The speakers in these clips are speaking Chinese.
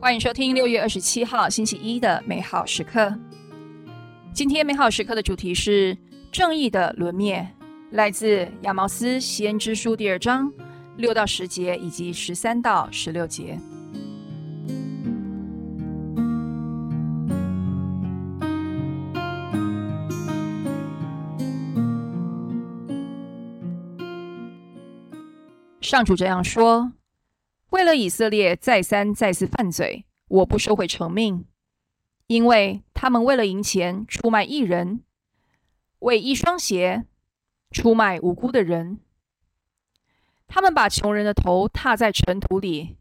欢迎收听六月二十七号星期一的美好时刻。今天美好时刻的主题是正义的轮灭，来自亚毛斯先知书第二章六到十节以及十三到十六节。上主这样说。为了以色列再三再次犯罪，我不收回成命，因为他们为了赢钱出卖一人，为一双鞋出卖无辜的人。他们把穷人的头踏在尘土里，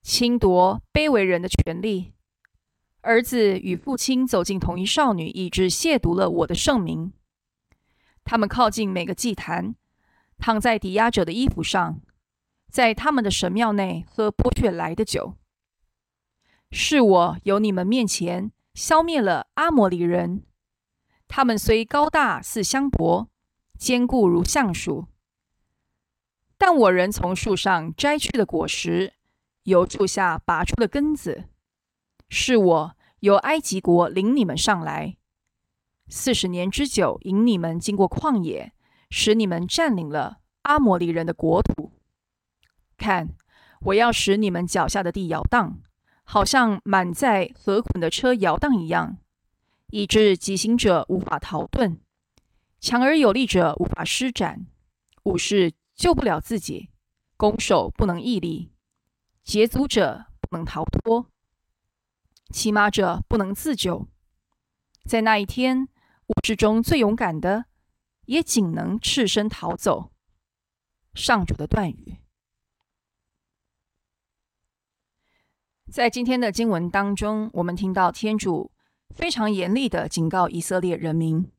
侵夺卑微人的权利。儿子与父亲走进同一少女，以致亵渎了我的圣名。他们靠近每个祭坛，躺在抵押者的衣服上。在他们的神庙内喝剥削来的酒，是我由你们面前消灭了阿摩里人。他们虽高大似香柏，坚固如橡树，但我仍从树上摘去的果实，由树下拔出的根子，是我由埃及国领你们上来，四十年之久，引你们经过旷野，使你们占领了阿摩里人的国土。看，我要使你们脚下的地摇荡，好像满载河捆的车摇荡一样，以致急行者无法逃遁，强而有力者无法施展，武士救不了自己，攻守不能屹立，捷足者不能逃脱，骑马者不能自救。在那一天，武士中最勇敢的，也仅能赤身逃走。上主的断语。在今天的经文当中，我们听到天主非常严厉的警告以色列人民：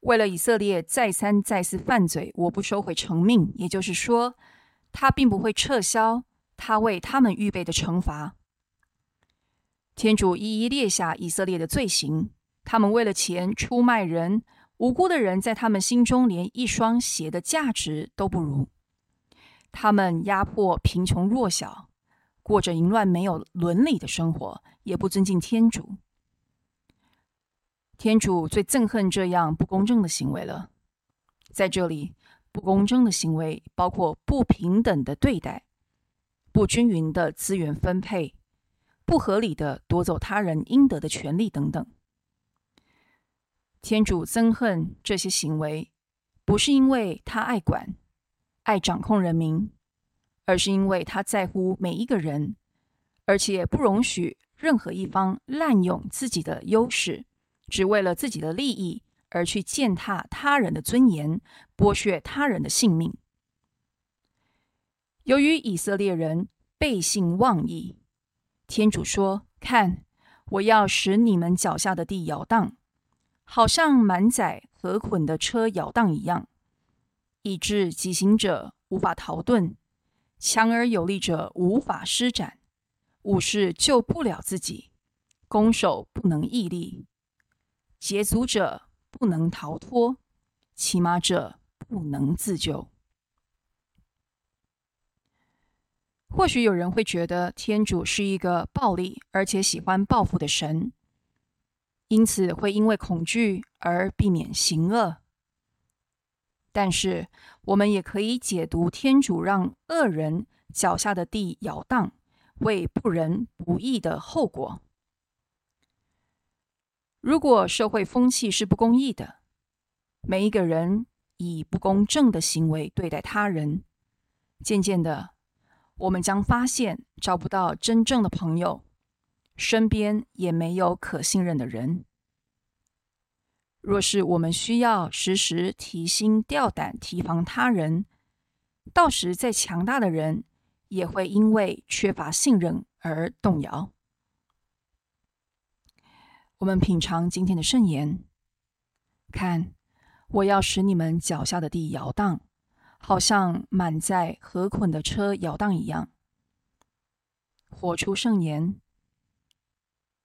为了以色列再三再四犯罪，我不收回成命。也就是说，他并不会撤销他为他们预备的惩罚。天主一一列下以色列的罪行：他们为了钱出卖人，无辜的人在他们心中连一双鞋的价值都不如；他们压迫贫穷弱小。过着淫乱、没有伦理的生活，也不尊敬天主。天主最憎恨这样不公正的行为了。在这里，不公正的行为包括不平等的对待、不均匀的资源分配、不合理的夺走他人应得的权利等等。天主憎恨这些行为，不是因为他爱管、爱掌控人民。而是因为他在乎每一个人，而且不容许任何一方滥用自己的优势，只为了自己的利益而去践踏他人的尊严，剥削他人的性命。由于以色列人背信忘义，天主说：“看，我要使你们脚下的地摇荡，好像满载河捆的车摇荡一样，以致疾行者无法逃遁。”强而有力者无法施展，武士救不了自己，攻守不能屹立，捷足者不能逃脱，骑马者不能自救。或许有人会觉得天主是一个暴力而且喜欢报复的神，因此会因为恐惧而避免行恶。但是，我们也可以解读天主让恶人脚下的地摇荡，为不仁不义的后果。如果社会风气是不公义的，每一个人以不公正的行为对待他人，渐渐的，我们将发现找不到真正的朋友，身边也没有可信任的人。若是我们需要时时提心吊胆提防他人，到时再强大的人也会因为缺乏信任而动摇。我们品尝今天的圣言，看，我要使你们脚下的地摇荡，好像满载河捆的车摇荡一样。活出圣言，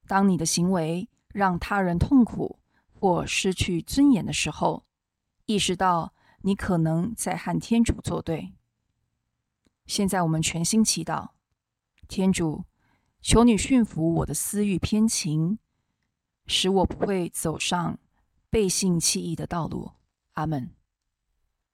当你的行为让他人痛苦。或失去尊严的时候，意识到你可能在和天主作对。现在我们全心祈祷，天主，求你驯服我的私欲偏情，使我不会走上背信弃义的道路。阿门。